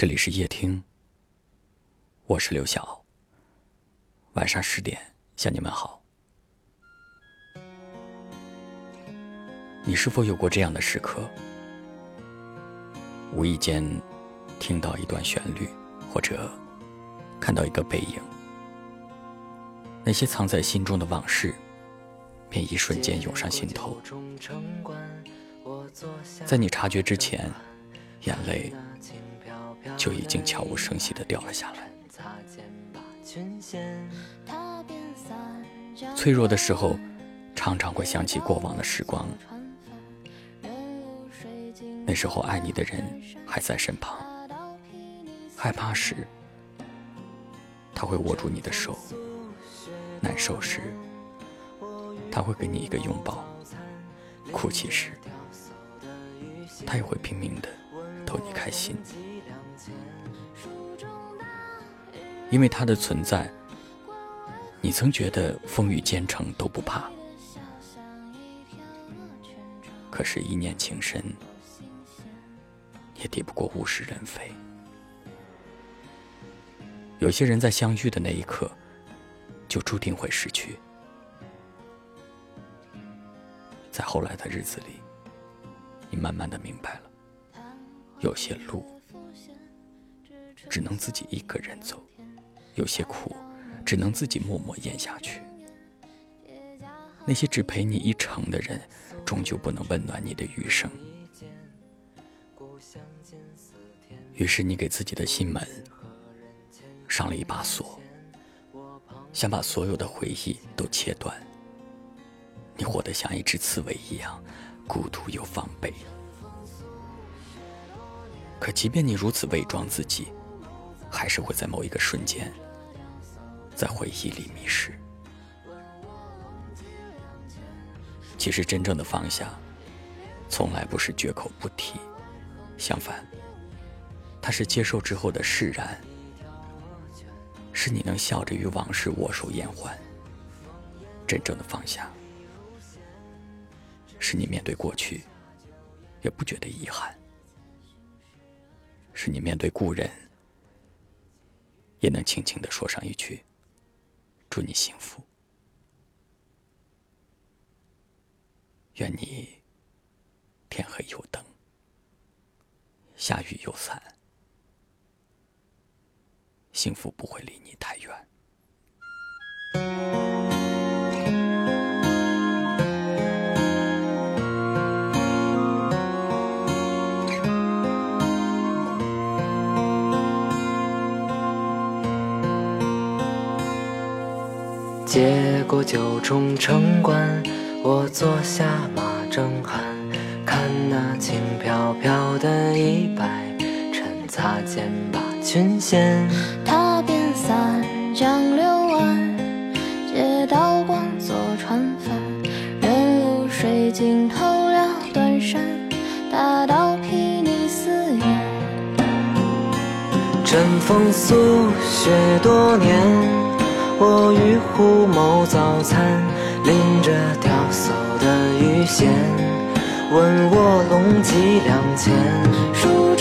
这里是夜听，我是刘晓。晚上十点向你们好。你是否有过这样的时刻？无意间听到一段旋律，或者看到一个背影，那些藏在心中的往事，便一瞬间涌上心头。在你察觉之前，眼泪。就已经悄无声息地掉了下来。脆弱的时候，常常会想起过往的时光。那时候爱你的人还在身旁。害怕时，他会握住你的手；难受时，他会给你一个拥抱；哭泣时，他也会拼命的逗你开心。因为他的存在，你曾觉得风雨兼程都不怕。可是，一念情深，也抵不过物是人非。有些人在相遇的那一刻，就注定会失去。在后来的日子里，你慢慢的明白了，有些路只能自己一个人走。有些苦，只能自己默默咽下去。那些只陪你一程的人，终究不能温暖你的余生。于是你给自己的心门上了一把锁，想把所有的回忆都切断。你活得像一只刺猬一样，孤独又防备。可即便你如此伪装自己。还是会在某一个瞬间，在回忆里迷失。其实，真正的放下，从来不是绝口不提，相反，它是接受之后的释然，是你能笑着与往事握手言欢。真正的放下，是你面对过去，也不觉得遗憾，是你面对故人。也能轻轻的说上一句：“祝你幸福。”愿你天黑有灯，下雨有伞，幸福不会离你太远。接过九重城关，我坐下马正酣，看那轻飘飘的衣摆，趁擦肩把裙掀。踏遍三江六岸，借刀光做船帆，任露水浸透了短衫，大刀劈你思念。枕风宿雪多年。我与虎谋早餐，拎着钓叟的鱼线，问卧龙几两钱。春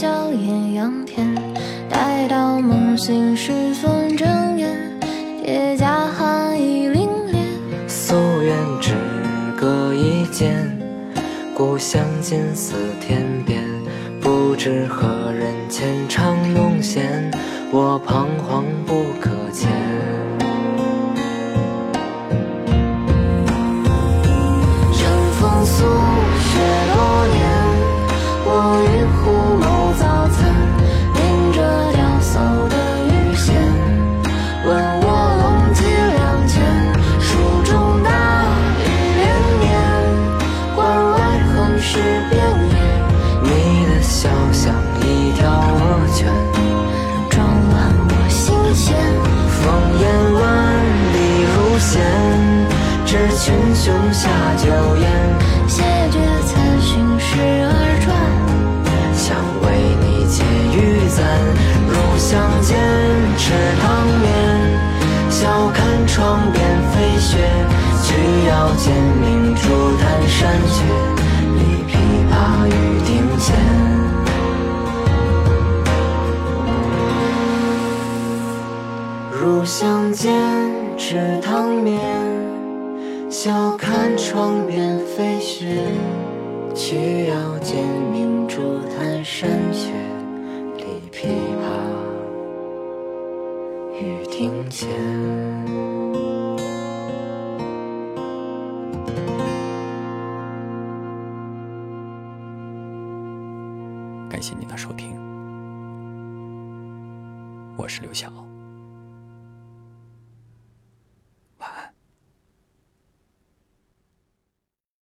笑艳阳天，待到梦醒时分睁眼，铁甲寒意凛冽。夙愿只隔一剑，故乡近似天边。不知何人浅唱弄弦，我彷徨不可前。心胸下酒宴，谢绝此心事而转，想为你解玉簪。如相见，吃汤面，笑看窗边飞雪，曲腰间明珠弹山雀，立琵琶于庭前。如相见，吃汤面。笑看窗边飞雪，曲腰间明珠弹山雀，立琵琶于庭前。感谢您的收听，我是刘晓。